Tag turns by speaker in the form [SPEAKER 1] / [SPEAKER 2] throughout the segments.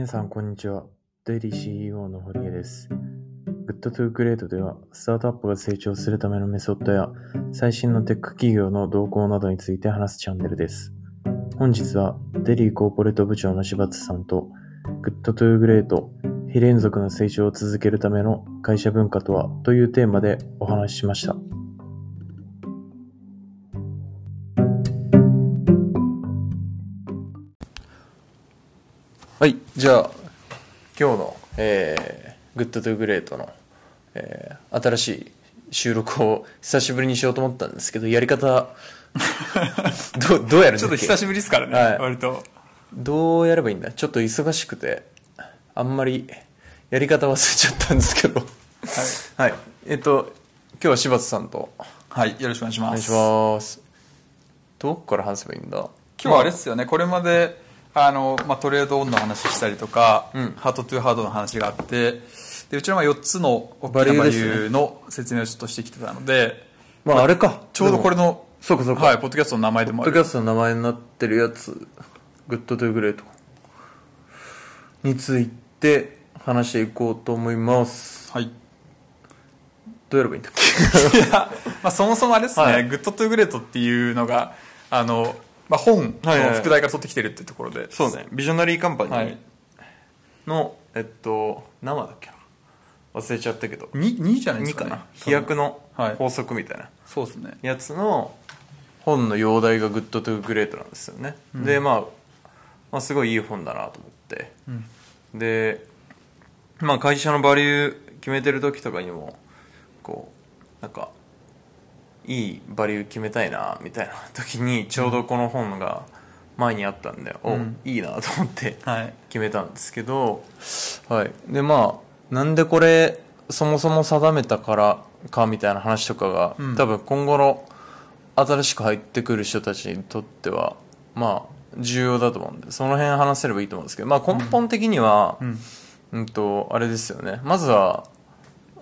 [SPEAKER 1] 皆さん、こんにちは。デイリー CEO の堀江です。Good to Great では、スタートアップが成長するためのメソッドや、最新のテック企業の動向などについて話すチャンネルです。本日は、デリーコーポレート部長の柴津さんと、Good to Great、非連続の成長を続けるための会社文化とはというテーマでお話ししました。はい、じゃあ、今日の、えー、Good to Great の、えー新しい収録を久しぶりにしようと思ったんですけど、やり方、どう、どうやるんだっけ？
[SPEAKER 2] ちょっと久しぶりですからね、
[SPEAKER 1] はい
[SPEAKER 2] 割と。
[SPEAKER 1] どうやればいいんだ？ちょっと忙しくて、あんまりやり方忘れちゃったんですけど。はい。えっと、今日は柴田さんと
[SPEAKER 2] はい、よろしくお願いします。
[SPEAKER 1] お願いします。どこから話せばいいんだ？
[SPEAKER 2] 今日はあれですよね、これまで、あの、まあ、 trade-on の話したりとか、
[SPEAKER 1] うん
[SPEAKER 2] ハートトゥーハードの話があって、で、うちのまあ4つの大きなバリ
[SPEAKER 1] ュー
[SPEAKER 2] の説明をちょっとしてきてたので、
[SPEAKER 1] まああれか。
[SPEAKER 2] ちょうどこれ
[SPEAKER 1] の、
[SPEAKER 2] の、
[SPEAKER 1] そうかそうか。
[SPEAKER 2] はい、ポッドキャストの名前でもある。
[SPEAKER 1] ポッドキャストの名前になってるやつ、グッド to Great について話していこうと思います。
[SPEAKER 2] はい。
[SPEAKER 1] どうやればいいんだっけ？
[SPEAKER 2] いや、まあ、そもそもあれですね、
[SPEAKER 1] はい
[SPEAKER 2] Good to Great っていうのが、あの、まあ、本の副題から取ってきてるっていうところで、
[SPEAKER 1] そうね。ビジョナリーカンパニー
[SPEAKER 2] はい。
[SPEAKER 1] の、えっと、何話だっけな。忘れちゃったけど。
[SPEAKER 2] 2, 2じゃないです
[SPEAKER 1] 2
[SPEAKER 2] か、ね。
[SPEAKER 1] かな。飛躍の
[SPEAKER 2] はい。
[SPEAKER 1] 法則みたいな。
[SPEAKER 2] そうですね。
[SPEAKER 1] やつの本の原題が Good to Great なんですよね、で、まあ、まあすごいいい本だなと思って、でまあ会社のバリュー決めてる時とかにもこうなんかいいバリュー決めたいなみたいな時にちょうどこの本が前にあったんで、おいいなと思って
[SPEAKER 2] はい。
[SPEAKER 1] 決めたんですけど、はい。で、まあ、なんでこれ、そもそも定めたからかみたいな話とかが、
[SPEAKER 2] うん
[SPEAKER 1] 多分今後の新しく入ってくる人たちにとっては、まあ、重要だと思うんで、その辺話せればいいと思うんですけど、まあ根本的には、
[SPEAKER 2] うん。
[SPEAKER 1] うんと、あれですよね。まずは、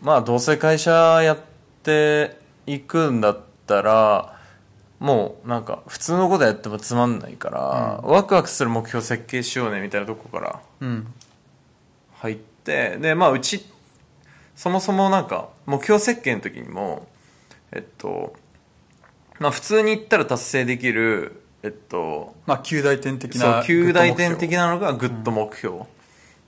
[SPEAKER 1] まあ、どうせ会社やっていくんだったら、もうなんか普通のことやってもつまんないから、ワクワクする目標設計しようねみたいなとこから
[SPEAKER 2] うん。
[SPEAKER 1] 入って、で、まあうち、そもそもなんか目標設計の時にも、えっと、まあ普通に言ったら達成できる、えっと、
[SPEAKER 2] まあ、及第点的
[SPEAKER 1] そう
[SPEAKER 2] な。
[SPEAKER 1] 及第点的なのがグッド目標、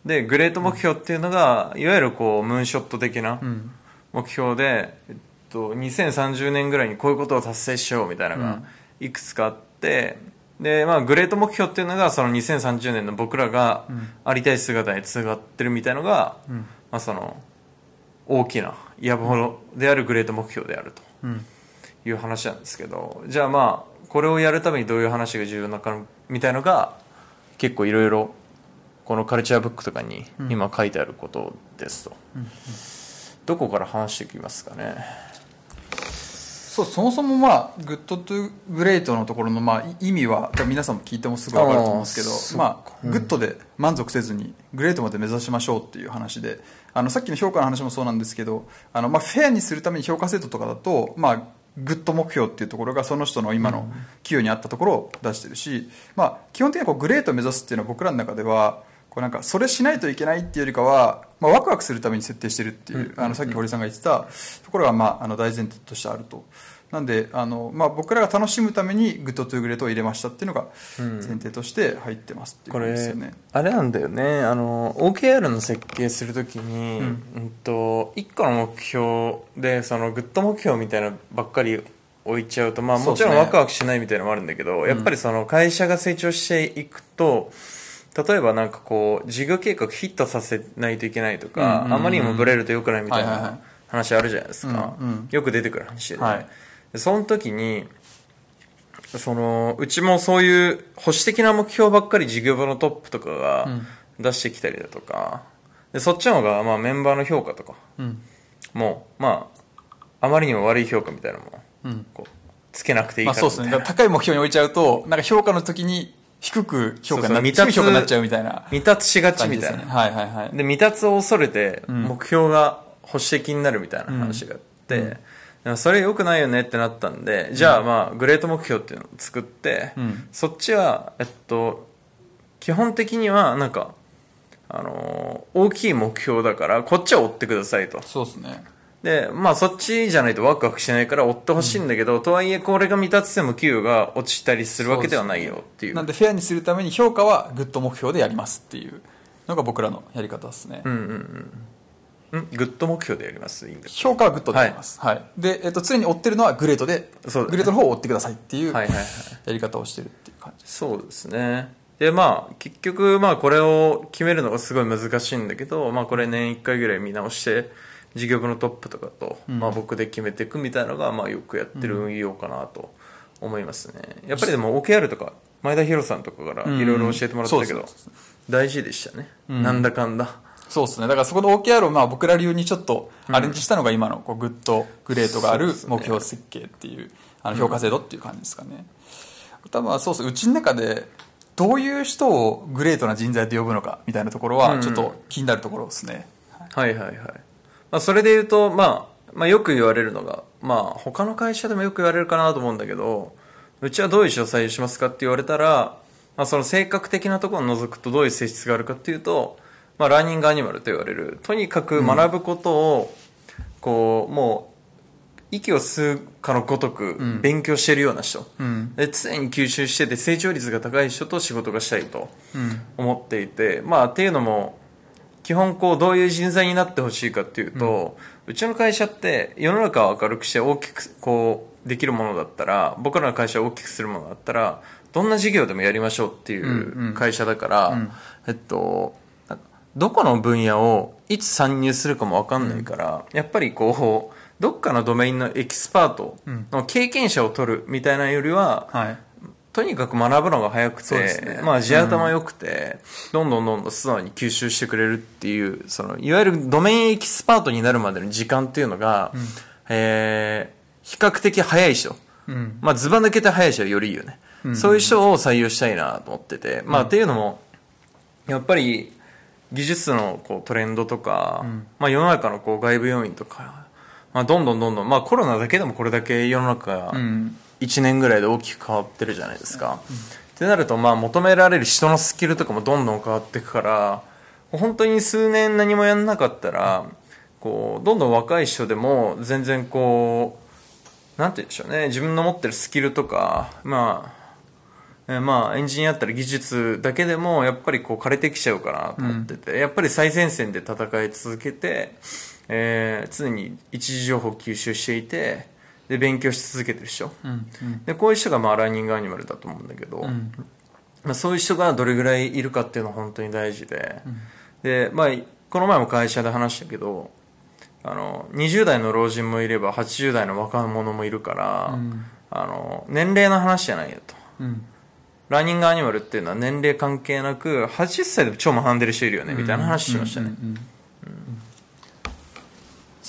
[SPEAKER 1] でグレート目標っていうのがいわゆるこうムーンショット的な
[SPEAKER 2] うん。
[SPEAKER 1] 目標で、えっと、2030年ぐらいにこういうことを達成しようみたいなのがいくつかあって、でまあグレート目標っていうのがその2030年の僕らがありたい姿につながってるみたいのが、
[SPEAKER 2] うん。
[SPEAKER 1] まあ、その大きな野望であるグレート目標であると
[SPEAKER 2] うん。
[SPEAKER 1] いう話なんですけどじゃあまあこれをやるためにどういう話が重要なのかみたいのが結構いろいろこのカルチャーブックとかに今書いてあることですと、どこから話していきますかね
[SPEAKER 2] そうそもそもまあ Good to Great のところのまあい意味は皆さんも聞いてもすぐ分かると思うんですけどまあ、グッドで満足せずにグレートまで目指しましょうっていう話であのさっきの評価の話もそうなんですけどあのまあフェアにするために評価制度とかだとまあグッド目標っていうところがその人の今の給与に合ったところを出してるし、まあ、基本的にはこうグレートを目指すっていうのは僕らの中ではこうなんかそれしないといけないっていうよりかは、まあ、ワクワクするために設定してるっていう、あのさっき堀さんが言ってたところが、まあ、あの大前提としてあると。なんであの、まあ、僕らが楽しむために Good to Great を入れましたっていうのが前提として入ってますっていう
[SPEAKER 1] こ
[SPEAKER 2] 感じです
[SPEAKER 1] れ
[SPEAKER 2] よね。
[SPEAKER 1] あれなんだよね。あの OKR の設計するときに、うん。と1個の目標でそのグッド目標みたいなのばっかり置いちゃうと、まあ、もちろんワクワクしないみたいなのもあるんだけど、やっぱりその会社が成長していくと例えばなんかこう事業計画ヒットさせないといけないとか、
[SPEAKER 2] うんうんうん。
[SPEAKER 1] あまりにもブレると良くないみたいな話あるじゃないですか、
[SPEAKER 2] うんうん。
[SPEAKER 1] よく出てくる話で,、ね
[SPEAKER 2] はい。
[SPEAKER 1] でその時にそのうちもそういう保守的な目標ばっかり事業部のトップとかが出してきたりだとか、でそっちの方がまあメンバーの評価とか
[SPEAKER 2] うん。
[SPEAKER 1] もまああまりにも悪い評価みたいなのも
[SPEAKER 2] うん。
[SPEAKER 1] こうつけなくていい
[SPEAKER 2] まあ、そうですね。高い目標に置いちゃうと、なんか評価の時に低く評価になっ
[SPEAKER 1] そうそう
[SPEAKER 2] 低い評価になっちゃうみたいな。
[SPEAKER 1] 未達しがち。みたいな。
[SPEAKER 2] はいはいはい。
[SPEAKER 1] で未達を恐れて
[SPEAKER 2] ん。
[SPEAKER 1] 目標が保守的になるみたいな話があって、でもそれ良くないよねってなったんでじゃあまあグレート目標っていうのを作って、
[SPEAKER 2] うん。
[SPEAKER 1] そっちはえっと基本的にはなんかあのー大きい目標だからこっちは追ってくださいと。
[SPEAKER 2] そうですね
[SPEAKER 1] でまあそっちじゃないとワクワクしないから追ってほしいんだけど、とはいえこれが満たってても給与が落ちたりするわけではないよっていう。
[SPEAKER 2] なんでフェアにするために評価はグッド目標でやりますっていうのが僕らのやり方ですね、
[SPEAKER 1] んグッド目標でやります。いいんです
[SPEAKER 2] 評価はグッドでやります、はい。で、えっと常に追ってるのはグレートで、
[SPEAKER 1] そうだね。
[SPEAKER 2] グレートの方を追ってくださいっていう
[SPEAKER 1] はいはいはい
[SPEAKER 2] やり方をしてるっていう感じです。
[SPEAKER 1] そうですね。でまあ結局まあこれを決めるのがすごい難しいんだけど、まあ、これ年1回ぐらい見直して事業部のトップとかと、まあ、僕で決めていくみたいなのがまあよくやってる運用かなと思いますね。やっぱりでも OKR とか前田博さんとかからいろいろ教えてもらったけど、
[SPEAKER 2] うんそうそう
[SPEAKER 1] 大事でしたね、なんだかんだ。
[SPEAKER 2] そうですね。だからそこの OKR をまあ僕ら流にちょっとアレンジしたのが今のこうグッドグレートがある目標設計っていうあの評価制度っていう感じですかね、多分そうです。うちの中でどういう人をグレートな人材と呼ぶのかみたいなところはちょっと気になるところですね、
[SPEAKER 1] はいはいはい。まあ、それで言うと、まあ、まあ、よく言われるのが、まあ、他の会社でもよく言われるかなと思うんだけど、うちはどういう人を採用しますかって言われたら、まあ、その性格的なところを除くとどういう性質があるかっていうと、まあ、ラーニングアニマルと言われる、とにかく学ぶことを、こう、もう、息を吸うかのごとく勉強してるような人、
[SPEAKER 2] ん。
[SPEAKER 1] で常に吸収してて成長率が高い人と仕事がしたいと思っていて、まあっていうのも基本こうどういう人材になってほしいかっていうと、うちの会社って世の中を明るくして大きくこうできるものだったら僕らの会社を大きくするものだったらどんな事業でもやりましょうっていう会社だから、えっとなんかどこの分野をいつ参入するかも分かんないから、やっぱりこうどっかのドメインのエキスパートの経験者を取るみたいなよりは、
[SPEAKER 2] はい
[SPEAKER 1] とにかく学ぶのが早くて、
[SPEAKER 2] ね。
[SPEAKER 1] まあ地頭良くて、どんどんどんどん素直に吸収してくれるっていう、その、いわゆるドメインエキスパートになるまでの時間っていうのが、えー、比較的早い人。
[SPEAKER 2] うん。
[SPEAKER 1] まあズバ抜けて早い人はよりいいよね。そういう人を採用したいなと思ってて、まあっていうのも、やっぱり技術のこうトレンドとか、まあ世の中のこう外部要因とか、まあどんどんどんどん、まあコロナだけでもこれだけ世の中が
[SPEAKER 2] うん
[SPEAKER 1] 1年ぐらいで大きく変わってるじゃないですか。ってなると、まあ求められる人のスキルとかもどんどん変わっていくから、本当に数年何もやんなかったら、こう、どんどん若い人でも全然こう、なんて言うんでしょうね、自分の持ってるスキルとか、まあ、えーまあ、エンジニアだったら技術だけでも、やっぱりこう枯れてきちゃうかなと思ってて、やっぱり最前線で戦い続けて、えー常に一時情報を吸収していて、で、勉強し続けてる人。で、こういう人がまあ、ラーニングアニマルだと思うんだけど、まあ、そういう人がどれぐらいいるかっていうのは本当に大事で、で、まあ、この前も会社で話したけど、あの、20代の老人もいれば80代の若者もいるから、あの、年齢の話じゃないよと。
[SPEAKER 2] うん
[SPEAKER 1] ラーニングアニマルっていうのは年齢関係なく、80歳でも超学んでる人いるよね、みたいな話しましたね。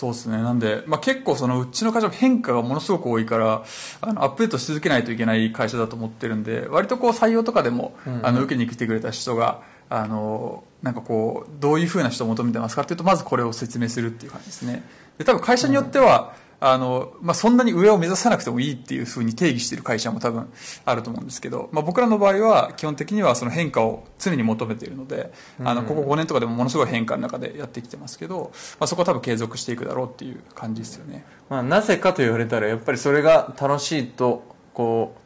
[SPEAKER 2] そうですね。なんで、まあ、結構そのうちの会社も変化がものすごく多いからあのアップデートし続けないといけない会社だと思ってるんで割とこう採用とかでも、あの受けに来てくれた人があのなんかこうどういうふうな人を求めてますかっていうとまずこれを説明するっていう感じですね。で多分会社によっては、あのまあ、そんなに上を目指さなくてもいいっていうふうに定義している会社も多分あると思うんですけど、まあ、僕らの場合は基本的にはその変化を常に求めているので、あのここ5年とかでもものすごい変化の中でやってきてますけど、まあ、そこは多分継続していくだろうっていう感じですよね。
[SPEAKER 1] まあ、なぜかと言われたら、やっぱりそれが楽しいと、こう、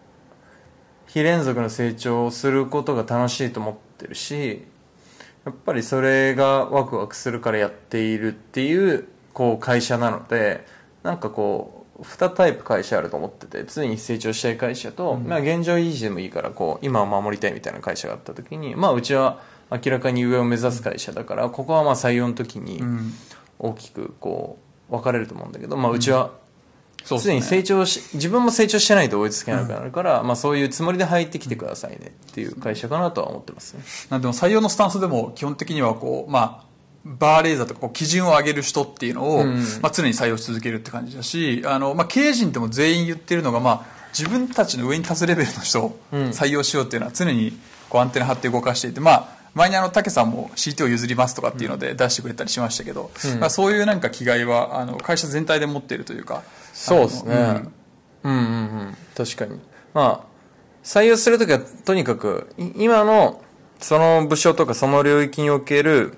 [SPEAKER 1] 非連続の成長をすることが楽しいと思ってるし、やっぱりそれがワクワクするからやっているっていう、こう、会社なので、なんかこう、2タイプ会社あると思ってて、常に成長したい会社と、まあ現状維持でもいいから、こう、今を守りたいみたいな会社があった時に、まあうちは明らかに上を目指す会社だから、ここはまあ採用の時に、大きくこう分かれると思うんだけど、まあ、うちは
[SPEAKER 2] そう
[SPEAKER 1] 常に成長し、自分も成長してないと追いつけなくなるから、まあ、そういうつもりで入ってきてくださいねっていう会社かなとは思ってますね。
[SPEAKER 2] なんでも採用のスタンスでも基本的にはこう、まあ、バーレーザーとかこう基準を上げる人っていうのを、まあ、常に採用し続けるって感じだしあの、まあ、経営陣でも全員言ってるのが、まあ、自分たちの上に立つレベルの人を採用しようっていうのは常にこうアンテナ張って動かしていて、まあ、前にあの竹さんも CT を譲りますとかっていうので出してくれたりしましたけど、まあ、そういうなんか気概はあの会社全体で持っているというか
[SPEAKER 1] そうですね。うん、うん、うん。確かに。まあ、採用するときは、とにかく、い今の、その部署とかその領域における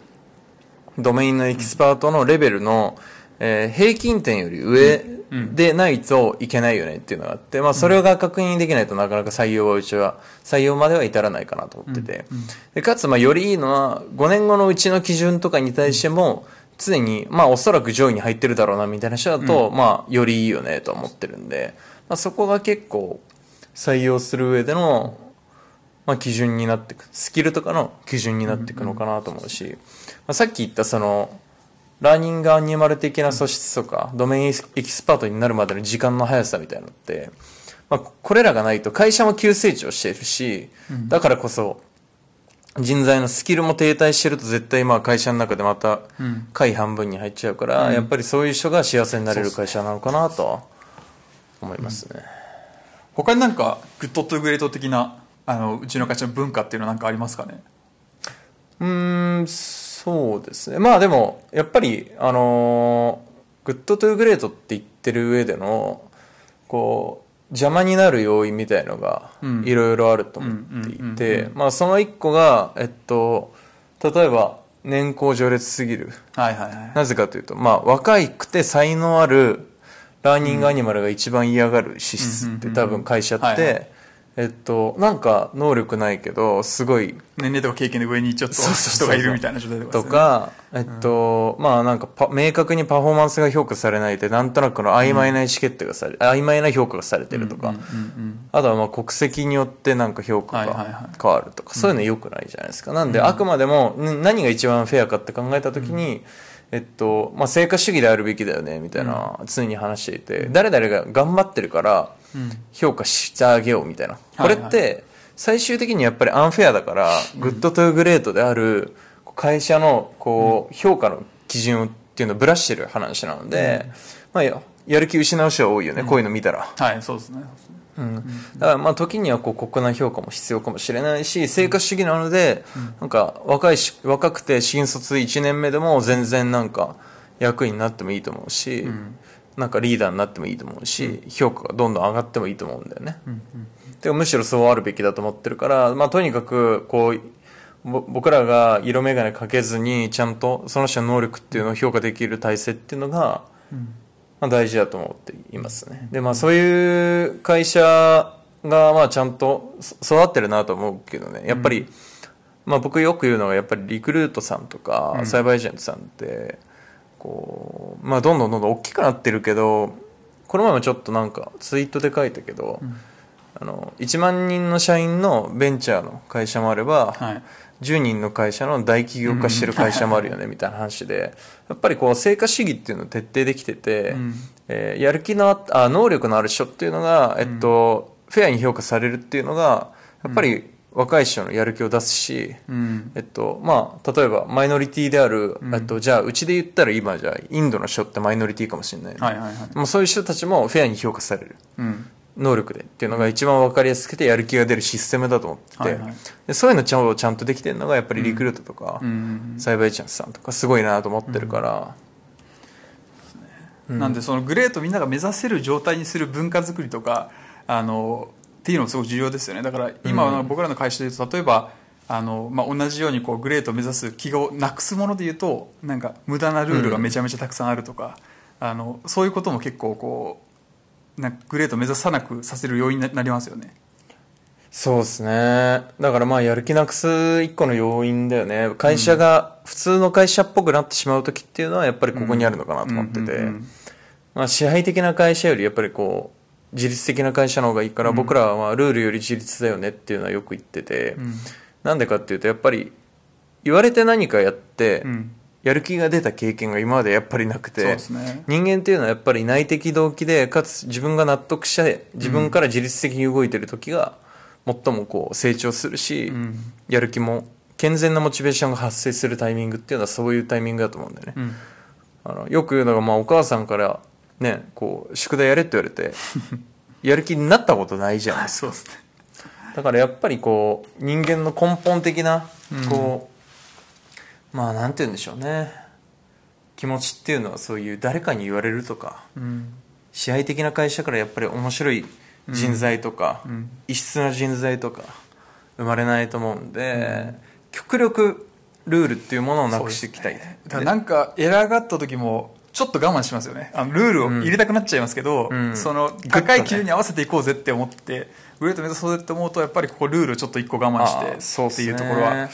[SPEAKER 1] ドメインのエキスパートのレベルの、えー平均点より上でないといけないよねっていうのがあって、まあそれが確認できないとなかなか採用はうちは、採用までは至らないかなと思ってて。でかつ、まあよりいいのは、5年後のうちの基準とかに対しても、常に、まあおそらく上位に入ってるだろうなみたいな人だと、まあよりいいよねと思ってるんで、まあそこが結構採用する上での、まあ、基準になっていくスキルとかの基準になっていくのかなと思うし、まあ、さっき言ったそのラーニングアニマル的な素質とか、ドメインエキスパートになるまでの時間の速さみたいなのって、まあ、これらがないと会社も急成長しているし、だからこそ人材のスキルも停滞してると絶対まあ会社の中でまた下位半分に入っちゃうから、やっぱりそういう人が幸せになれる会社なのかなとは思いますね。
[SPEAKER 2] 他になんか Good to Great 的なあのうちの会社の文化っていうのはなんかありますかね？
[SPEAKER 1] うーん、そうですね。まあでも、やっぱり、あのーGood to Great って言ってる上での、こう、邪魔になる要因みたいのが
[SPEAKER 2] うん。
[SPEAKER 1] いろいろあると思っていて、まあその一個が、えっと、例えば、年功序列すぎる。
[SPEAKER 2] はいはいはい
[SPEAKER 1] なぜかというと、まあ若いくて才能ある learning animal が一番嫌がる資質って多分会社って、えっと、なんか能力ないけど、すごい
[SPEAKER 2] 年齢とか経験で上にちょっと人がいるみたいな状態とか
[SPEAKER 1] とか、えっと、まあなんかパ、明確にパフォーマンスが評価されないで、なんとなくの曖昧な意思決定がされ、曖昧な評価がされてるとか、
[SPEAKER 2] うんうん
[SPEAKER 1] あとはまあ国籍によってなんか評価が変わるとか、そういうの良くないじゃないですか。なんで、あくまでもん何が一番フェアかって考えたときに、えっと、まあ成果主義であるべきだよね、みたいな、常に話していて、誰々が頑張ってるから、評価してあげようみたいな。これって、最終的にやっぱりアンフェアだから、 Good to Great である会社のこう評価の基準っていうのをぶらしてる話なので、まあややる気失う人は多いよね、こういうの見たら。
[SPEAKER 2] はいそうですね。
[SPEAKER 1] だからまあ時にはこう国内評価も必要かもしれないし、成果主義なので、なんか若いし、若くて新卒1年目でも全然なんか役員になってもいいと思うし、なんかリーダーになってもいいと思うし、評価がどんどん上がってもいいと思うんだよね。でむしろそうあるべきだと思ってるから、まあとにかくこう、ぼ僕らが色眼鏡かけずにちゃんとその人の能力っていうのを評価できる体制っていうのが、まあ、大事だと思っていますね。で、まあそういう会社がまあちゃんとそ育ってるなと思うけどね、やっぱり、まあ僕よく言うのがやっぱりリクルートさんとか、サイバーエージェントさんって、こう、まあどんどんどんどん大きくなってるけど、この前もちょっとなんかツイートで書いたけど、あの、1万人の社員のベンチャーの会社もあれば、
[SPEAKER 2] はい。
[SPEAKER 1] 10人の会社の大企業化してる会社もあるよねみたいな話でやっぱりこう成果主義っていうのを徹底できてて、えーやる気のああ能力のある人っていうのが、えっとフェアに評価されるっていうのがやっぱり若い人のやる気を出すし、
[SPEAKER 2] うん。
[SPEAKER 1] えっとまあ、例えばマイノリティである、えっと、じゃあうちで言ったら今じゃあインドの人ってマイノリティかもしれない、
[SPEAKER 2] はいはいはい。
[SPEAKER 1] もうそういう人たちもフェアに評価される。
[SPEAKER 2] うん。
[SPEAKER 1] 能力でっていうのが一番分かりやすくてやる気が出るシステムだと思ってて、
[SPEAKER 2] はいはい。
[SPEAKER 1] でそういうのちゃんとちゃんとできてるのがやっぱりリクルートとか、
[SPEAKER 2] うん
[SPEAKER 1] サイバーエージェントさんとかすごいなと思ってるから、
[SPEAKER 2] なんでそのグレートみんなが目指せる状態にする文化作りとかあのっていうのもすごく重要ですよね。だから今は僕らの会社で言うと例えばあの、まあ、同じようにこうグレートを目指す気をなくすもので言うとなんか無駄なルールがめちゃめちゃたくさんあるとか、あのそういうことも結構こうなんかグレートを目指さなくさせる要因になりますよね。
[SPEAKER 1] そうですね。だからまあやる気なくす一個の要因だよね。会社が普通の会社っぽくなってしまう時っていうのはやっぱりここにあるのかなと思ってて、
[SPEAKER 2] うんうんうん。
[SPEAKER 1] まあ、支配的な会社よりやっぱりこう自律的な会社の方がいいから、僕らはまあルールより自律だよねっていうのはよく言ってて、なんでかっていうとやっぱり言われて何かやって、
[SPEAKER 2] うん。
[SPEAKER 1] やる気が出た経験が今までやっぱりなくて、
[SPEAKER 2] ね。
[SPEAKER 1] 人間っていうのはやっぱり内的動機でかつ自分が納得して自分から自律的に動いてる時が最もこう成長するし、
[SPEAKER 2] ん。
[SPEAKER 1] やる気も健全なモチベーションが発生するタイミングっていうのはそういうタイミングだと思うんだよね、
[SPEAKER 2] うん。
[SPEAKER 1] あのよく言うのが、まあ、お母さんからねこう宿題やれって言われて やる気になったことないじゃないですか
[SPEAKER 2] そうですね。
[SPEAKER 1] だからやっぱりこう人間の根本的なこう、まあなんて言うんでしょうね。気持ちっていうのはそういう誰かに言われるとか
[SPEAKER 2] うん。
[SPEAKER 1] 支配的な会社からやっぱり面白い人材とか、
[SPEAKER 2] ん。
[SPEAKER 1] 異質な人材とか生まれないと思うんで、極力ルールっていうものをなくしていきたい、
[SPEAKER 2] だからなんかエラーがあった時もちょっと我慢しますよね。あのルールを入れたくなっちゃいますけど、
[SPEAKER 1] うん。
[SPEAKER 2] その高い基準に合わせていこうぜって思ってグレート目指そうぜって思うとやっぱりここルールちょっと一個我慢
[SPEAKER 1] あ
[SPEAKER 2] して
[SPEAKER 1] ーそうっ
[SPEAKER 2] ていうところは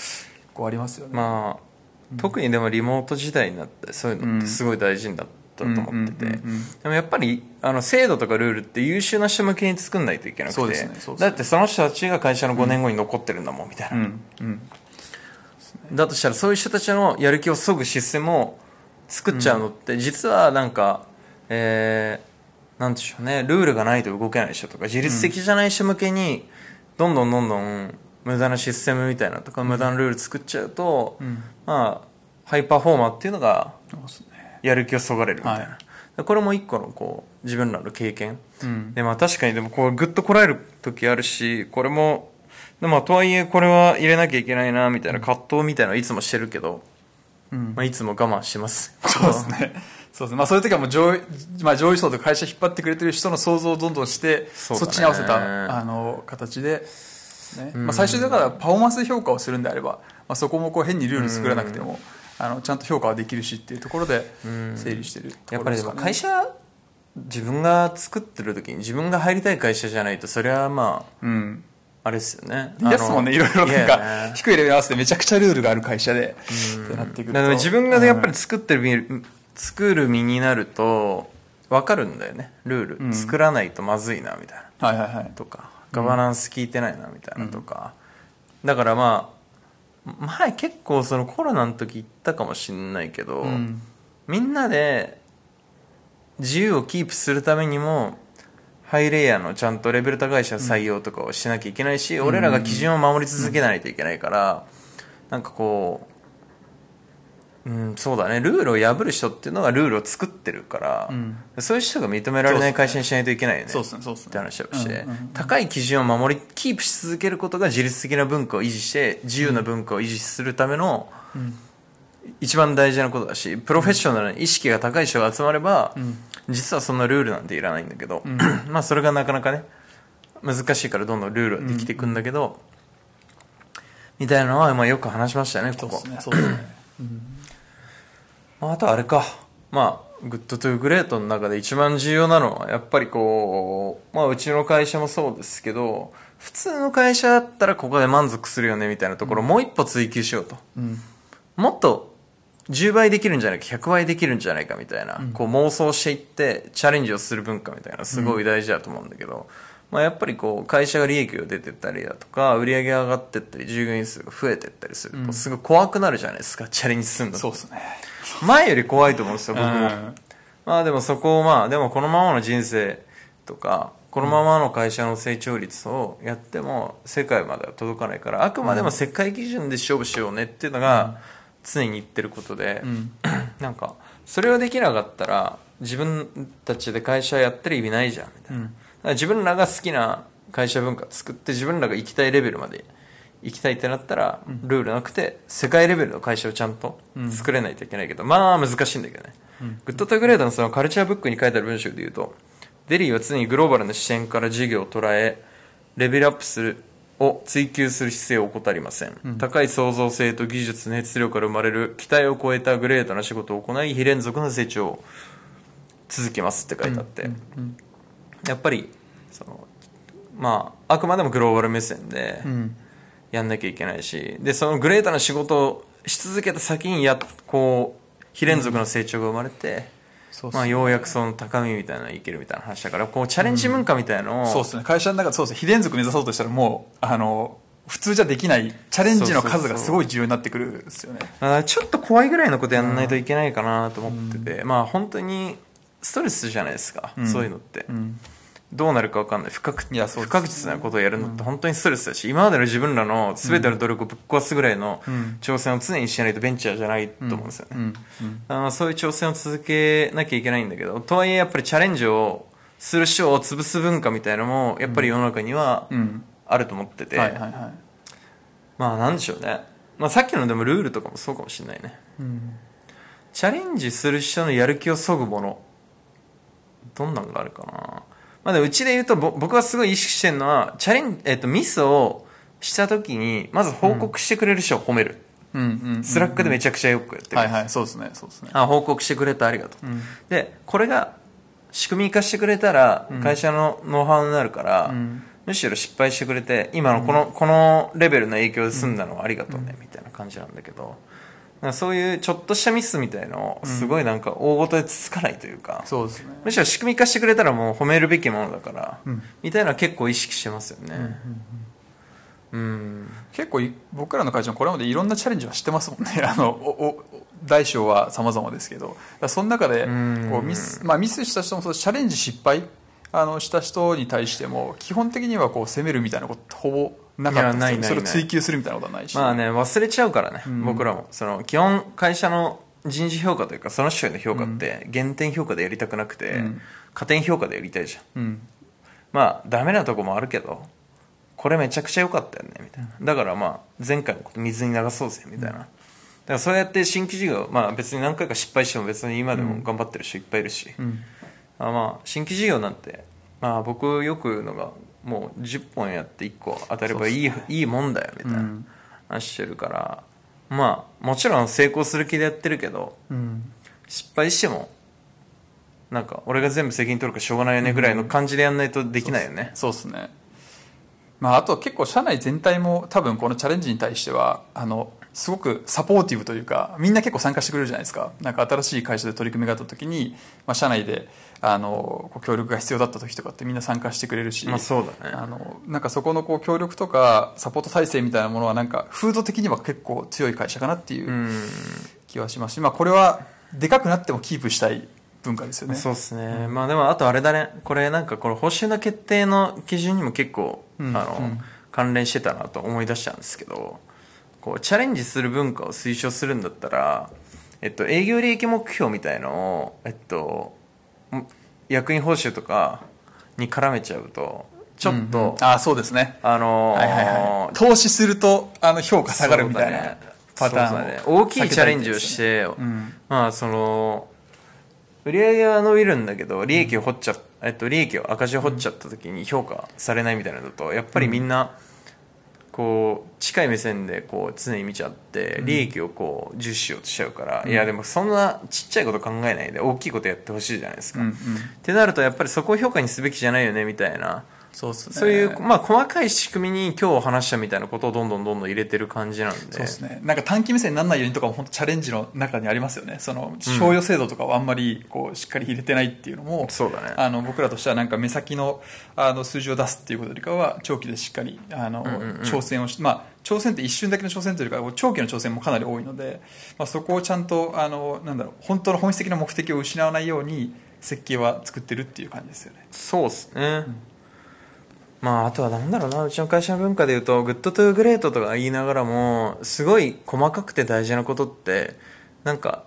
[SPEAKER 2] こうありますよね、
[SPEAKER 1] まあ、特にでもリモート時代になってそういうのってすごい大事になったと思ってて。でもやっぱりあの制度とかルールって優秀な人向けに作んないといけなくて。
[SPEAKER 2] ねね。
[SPEAKER 1] だってその人たちが会社の5年後に残ってるんだもんみたいな、
[SPEAKER 2] うん。うん。
[SPEAKER 1] だとしたらそういう人たちのやる気をそぐシステムを作っちゃうのって実はなんか、えー、なんでしょうねルールがないと動けない人とか自律的じゃない人向けにどんどんどんどん無駄なシステムみたいなとか無駄なルール作っちゃうと、
[SPEAKER 2] ん。
[SPEAKER 1] まあハイパフォーマーっていうのがやる気をそがれるみたいな、
[SPEAKER 2] は
[SPEAKER 1] これも一個のこう自分らの経験、
[SPEAKER 2] うん。
[SPEAKER 1] でまあ確かにでもこうグッとこらえる時あるしこれもでもとはいえこれは入れなきゃいけないなみたいな葛藤みたいなのはいつもしてるけど、
[SPEAKER 2] うん
[SPEAKER 1] まあ、いつも我慢します
[SPEAKER 2] そうですね。そうですね。まあそういう時はもう上位、まあ上位層とか会社引っ張ってくれてる人の想像をどんどんして、
[SPEAKER 1] そ
[SPEAKER 2] っちに合わせた、あの、形で、ね。まあ最終だからパフォーマンスで評価をするんであれば、まあそこもこう変にルール作らなくても、あの、ちゃんと評価はできるしっていうところで整理してると
[SPEAKER 1] やっぱりですも。会社自分が作ってる時に自分が入りたい会社じゃないとそれはまあ
[SPEAKER 2] うん。
[SPEAKER 1] あれですよね。
[SPEAKER 2] ですもんね、いろいろなんか、
[SPEAKER 1] ね
[SPEAKER 2] 低いレベルに合わせてめちゃくちゃルールがある会社で、ってなってくると。
[SPEAKER 1] 自分がやっぱり作ってる身、作る身になると分かるんだよね。ルール、
[SPEAKER 2] うん。
[SPEAKER 1] 作らないとまずいなみたいな。
[SPEAKER 2] はいはいはい。
[SPEAKER 1] とか。ガバナンス効いてないなみたいなとか、だからまあ前結構そのコロナの時言ったかもしんないけど、
[SPEAKER 2] うん。
[SPEAKER 1] みんなで自由をキープするためにもハイレイヤーのちゃんとレベル高い人の採用とかをしなきゃいけないし、俺らが基準を守り続けないといけないから、なんかこう、うん、そうだね。ルールを破る人っていうのがルールを作ってるから、
[SPEAKER 2] うん。
[SPEAKER 1] そういう人が認められない会社にしないといけないよね。
[SPEAKER 2] そうですね、そうです
[SPEAKER 1] って
[SPEAKER 2] ね。
[SPEAKER 1] 話をして、高い基準を守りキープし続けることが自律的な文化を維持して自由な文化を維持するための
[SPEAKER 2] うん
[SPEAKER 1] 一番大事なことだしプロフェッショナルな意識が高い人が集まれば、
[SPEAKER 2] ん。
[SPEAKER 1] 実はそんなルールなんていらないんだけど、まあそれがなかなかね難しいからどんどんルールはできていくんだけど、みたいなのはまあよく話しましたねここ。
[SPEAKER 2] ね。
[SPEAKER 1] まああとあれか。まあ Good to Great の中で一番重要なのはやっぱりこうまあうちの会社もそうですけど普通の会社だったらここで満足するよねみたいなところをもう一歩追求しようと、
[SPEAKER 2] うん。
[SPEAKER 1] もっと10倍できるんじゃないか100倍できるんじゃないかみたいな、こう妄想していってチャレンジをする文化みたいなすごい大事だと思うんだけど、まあ、やっぱりこう会社が利益が出てったりだとか売り上げが上がってったり従業員数が増えてったりするとすごい怖くなるじゃないですかチャレンジするの
[SPEAKER 2] そうですね。
[SPEAKER 1] 前より怖いと思うんですよ僕も、
[SPEAKER 2] うん。
[SPEAKER 1] まあでもそこをまあでもこのままの人生とかこのままの会社の成長率をやっても世界までは届かないからあくまでも世界基準で勝負しようねっていうのが常に言ってることで、
[SPEAKER 2] ん。
[SPEAKER 1] なんかそれをできなかったら自分たちで会社やってる意味ないじゃんみたいな、だから自分らが好きな会社文化作って自分らが行きたいレベルまで行きたいってなったら、ルールなくて世界レベルの会社をちゃんと作れないといけないけど、まあ難しいんだけどね、 Good to Great のそのカルチャーブックに書いてある文章で言うとデリーは常にグローバルな視点から事業を捉えレベルアップするを追求する姿勢を怠りません、高い創造性と技術熱量から生まれる期待を超えたグレートな仕事を行い非連続な成長を続けますって書いてあって、やっぱりそのまああくまでもグローバル目線で
[SPEAKER 2] うん。
[SPEAKER 1] やんなきゃいけないしでそのグレートな仕事をし続けた先にやこう非連続の成長が生まれて、
[SPEAKER 2] そう
[SPEAKER 1] まあ、ようやくその高みみたいなのいけるみたいな話だからこうチャレンジ文化みたいなのを、
[SPEAKER 2] そうですね。会社の中でそうですね。非連続目指そうとしたらもう、あの、普通じゃできないチャレンジの数がすごい重要になってくるんですよね。
[SPEAKER 1] ちょっと怖いぐらいのことやんないといけないかなと思ってて、まあ本当にストレスじゃないですか、
[SPEAKER 2] ん
[SPEAKER 1] そういうのって、
[SPEAKER 2] うん。
[SPEAKER 1] どうなるか分かんない。不確
[SPEAKER 2] いやそう
[SPEAKER 1] 不確実なことをやるのって本当にストレスだし、今までの自分らの全ての努力をぶっ壊すぐらいの
[SPEAKER 2] ん。
[SPEAKER 1] 挑戦を常にしないとベンチャーじゃないと思うんですよね、
[SPEAKER 2] うん。
[SPEAKER 1] あのそういう挑戦を続けなきゃいけないんだけどとはいえやっぱりチャレンジをする人を潰す文化みたいなのもやっぱり世の中には
[SPEAKER 2] うん。
[SPEAKER 1] あると思ってて、
[SPEAKER 2] はいはいはい。
[SPEAKER 1] まあなんでしょうね、まあ、さっきのでもルールとかもそうかもしれないね。
[SPEAKER 2] うん。
[SPEAKER 1] チャレンジする人のやる気をそぐものどんなのがあるかなまあでもうちで言うとぼ僕はすごい意識してるのはチャレンえっとミスをした時にまず報告してくれる人を褒める、
[SPEAKER 2] うん。うん。うん。
[SPEAKER 1] Slack でめちゃくちゃよくやってる、
[SPEAKER 2] はいはい。そうですね。そうですね。
[SPEAKER 1] あ報告してくれてありがとう、でこれが仕組み化してくれたら会社のノウハウになるから、むしろ失敗してくれて今のこの,、このレベルの影響で済んだのはありがとうね、みたいな感じなんだけどそういうちょっとしたミスみたいのをすごいなんか大ごとでつつかないというか、
[SPEAKER 2] そうですね。
[SPEAKER 1] むしろ仕組み化してくれたらもう褒めるべきものだから、みたいな結構意識してますよね。うん。
[SPEAKER 2] 結構い僕らの会社もこれまでいろんなチャレンジはしてますもんね。あのおお大小は様々ですけど。その中で
[SPEAKER 1] ん。
[SPEAKER 2] こうミス,、まあ、ミスした人もそうチャレンジ失敗あのした人に対しても基本的にはこう責めるみたいなことほぼなかった。
[SPEAKER 1] いやないない
[SPEAKER 2] ですよそれを追求するみたいなことはないし、
[SPEAKER 1] まあね忘れちゃうからね、僕らも。その基本会社の人事評価というかその人への評価って減点評価でやりたくなくて、
[SPEAKER 2] ん。
[SPEAKER 1] 加点評価でやりたいじゃん。
[SPEAKER 2] うん。
[SPEAKER 1] まあダメなとこもあるけどこれめちゃくちゃ良かったよねみたいな。だからまあ前回のこと水に流そうぜみたいな、だからそうやって新規事業まあ別に何回か失敗しても別に今でも頑張ってる人いっぱいいるし、あまあ新規事業なんてまあ僕よく言うのがもう10本やって1個当たればいい,、いいもんだよみたいな。話してるから、まあもちろん成功する気でやってるけど
[SPEAKER 2] うん。
[SPEAKER 1] 失敗してもなんか俺が全部責任取るからしょうがないよねぐらいの感じでやんないとできないよね、
[SPEAKER 2] そうですね。まああと結構社内全体も多分このチャレンジに対してはあのすごくサポーティブというかみんな結構参加してくれるじゃないですか。なんか新しい会社で取り組みがあった時に、まあ、社内であのこう協力が必要だった時とかってみんな参加してくれるし、
[SPEAKER 1] まあそうだね。
[SPEAKER 2] あのなんかそこのこう協力とかサポート体制みたいなものはなんか風土的には結構強い会社かなっていううん。気はしますし、まあ、これはでかくなってもキープしたい文化ですよね。
[SPEAKER 1] そうですね、まあでもあとあれだね。これなんかこの報酬の決定の基準にも結構、
[SPEAKER 2] うん。
[SPEAKER 1] あの
[SPEAKER 2] うん。
[SPEAKER 1] 関連してたなと思い出したんですけどこうチャレンジする文化を推奨するんだったら、えっと、営業利益目標みたいのを、えっと、ん役員報酬とかに絡めちゃうとちょっと、
[SPEAKER 2] うんうん。あそうですね。
[SPEAKER 1] あのー
[SPEAKER 2] はいはいはい。投資するとあの評価下がるみたいな
[SPEAKER 1] ね。
[SPEAKER 2] パターン
[SPEAKER 1] ね。大きいチャレンジをして、
[SPEAKER 2] ん。
[SPEAKER 1] まあその売り上げは伸びるんだけど利益を掘っちゃ、えっと、利益を赤字を掘っちゃった時に評価されないみたいなのだとやっぱりみんなこう近い目線でこう常に見ちゃって利益をこう重視しようとしちゃうから、いやでもそんなちっちゃいこと考えないで大きいことやってほしいじゃないですか、
[SPEAKER 2] うんうん。
[SPEAKER 1] ってなるとやっぱりそこを評価にすべきじゃないよねみたいな
[SPEAKER 2] そうっすね
[SPEAKER 1] そういう、まあ、細かい仕組みに今日話したみたいなことをどんどんどんどん入れてる感じなんで。
[SPEAKER 2] そうですね。なんか短期目線にならないようにとかも本当チャレンジの中にありますよね。その、賞与制度とかをあんまりこうしっかり入れてないっていうのも、
[SPEAKER 1] そうだね
[SPEAKER 2] あの、僕らとしてはなんか目先のあの数字を出すっていうことよりかは、長期でしっかり、あの、挑戦をし、まあ、挑戦って一瞬だけの挑戦というか、長期の挑戦もかなり多いので、まあ、そこをちゃんと、あの、なんだろう、本当の本質的な目的を失わないように、設計は作ってるっていう感じですよね。
[SPEAKER 1] そうっすね。まあ、あとはなんだろうな、うちの会社の文化で言うと、 Good to Great とか言いながらも、すごい細かくて大事なことって、なんか、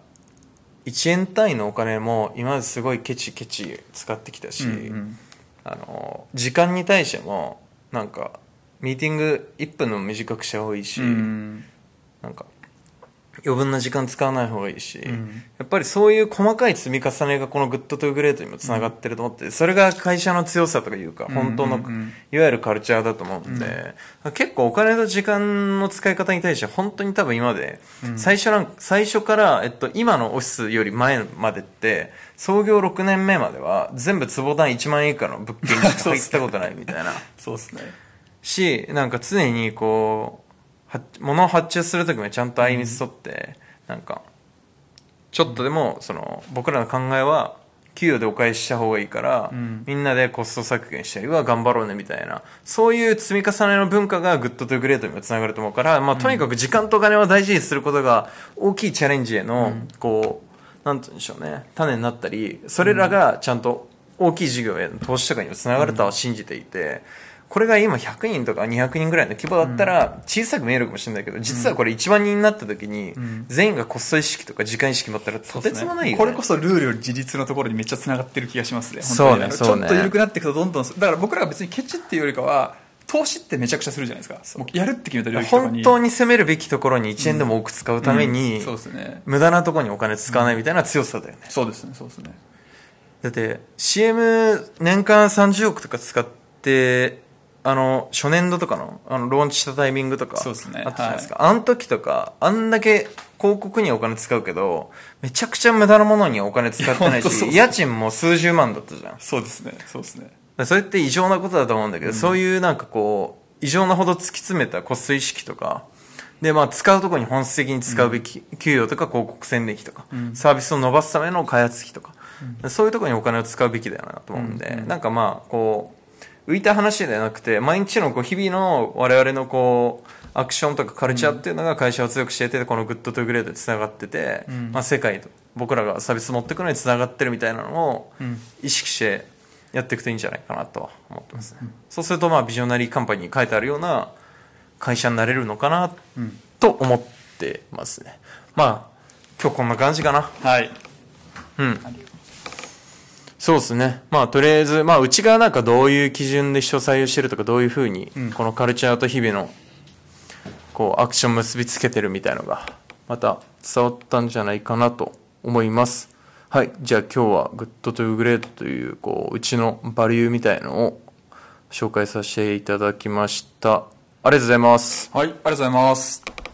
[SPEAKER 1] 1円単位のお金も今まですごいケチケチ使ってきたし、
[SPEAKER 2] うん
[SPEAKER 1] あの、時間に対しても、なんか、ミーティング1分の短くした方がいいし、
[SPEAKER 2] うん。
[SPEAKER 1] なんか余分な時間使わない方がいいし、
[SPEAKER 2] ん。
[SPEAKER 1] やっぱりそういう細かい積み重ねがこの Good to Great にもつながってると思って、それが会社の強さとかいうか、本当の、
[SPEAKER 2] うんうんうん。
[SPEAKER 1] いわゆるカルチャーだと思うんで、結構お金と時間の使い方に対して本当に多分今まで、最初なん最初から、えっと、今のオフィスより前までって、創業6年目までは全部坪単位1万円以下の物件にしか入ったことないみたいな。
[SPEAKER 2] そうですね。
[SPEAKER 1] しなんか常にこうは物を発注する時もちゃんと相みつ取って、なんかちょっとでもその僕らの考えは給与でお返しした方がいいから、
[SPEAKER 2] ん。
[SPEAKER 1] みんなでコスト削減したりは頑張ろうねみたいなそういう積み重ねの文化が Good to Great にもつながると思うから、まあ、とにかく時間とお金を大事にすることが大きいチャレンジへの、こうなんて言うんでしょうね種になったりそれらがちゃんと大きい事業への投資とかにもつながるとは信じていて、これが今100人とか200人ぐらいの規模だったら小さく見えるかもしれないけど、実はこれ1万人になった時に、全員がコスト意識とか時間意識持ったらとてつもないよ、ね、
[SPEAKER 2] これこそルールより自立のところにめっちゃつながってる気がしますね。
[SPEAKER 1] そうね
[SPEAKER 2] ちょっと緩くなっていくとどんどん、だから僕らが別にケチっていうよりかは、投資ってめちゃくちゃするじゃないですか。やるって決めた領域とかに。
[SPEAKER 1] 本当に。攻めるべきところに1円でも多く使うために、
[SPEAKER 2] うん。そうですね。
[SPEAKER 1] 無駄なところにお金使わないみたいな強さだよね、
[SPEAKER 2] そうですね、そうですね。
[SPEAKER 1] だって CM 年間30億とか使ってあの、初年度とかの、あの、ローンチしたタイミングとか、
[SPEAKER 2] そうですね
[SPEAKER 1] あったじゃないですか。あの時とか、あんだけ広告にお金使うけど、めちゃくちゃ無駄なものにお金使ってないし、家賃も数十万だったじゃん。
[SPEAKER 2] そうですね。そうですね。
[SPEAKER 1] それって異常なことだと思うんだけど、そういうなんかこう、異常なほど突き詰めたコスト意識とか、で、まあ、使うところに本質的に使うべき、給与とか広告宣伝費とか、サービスを伸ばすための開発費とか、そういうところにお金を使うべきだよなと思うんで、なんかまあ、こう、浮いた話ではなくて、毎日のこう日々の我々のこう、アクションとかカルチャーっていうのが会社を強くしていて、この Good to Great で繋がってて、まあ世界と僕らがサービス持っていくのに繋がってるみたいなのを意識してやっていくといいんじゃないかなとは思ってますね。そうするとまあビジョナリーカンパニーに書いてあるような会社になれるのかなと思ってますね。まあ、今日こんな感じかな。
[SPEAKER 2] はい。
[SPEAKER 1] うん。そうですね。まあ、とりあえず、まあ、うちがなんかどういう基準で人を採用してるとか、どういうふうに、このカルチャーと日々の、こう、アクション結びつけてるみたいのが、また伝わったんじゃないかなと思います。はい。じゃあ今日は、 Good to Great という、こう、うちのバリューみたいのを紹介させていただきました。ありがとうございます。
[SPEAKER 2] はい。ありがとうございます。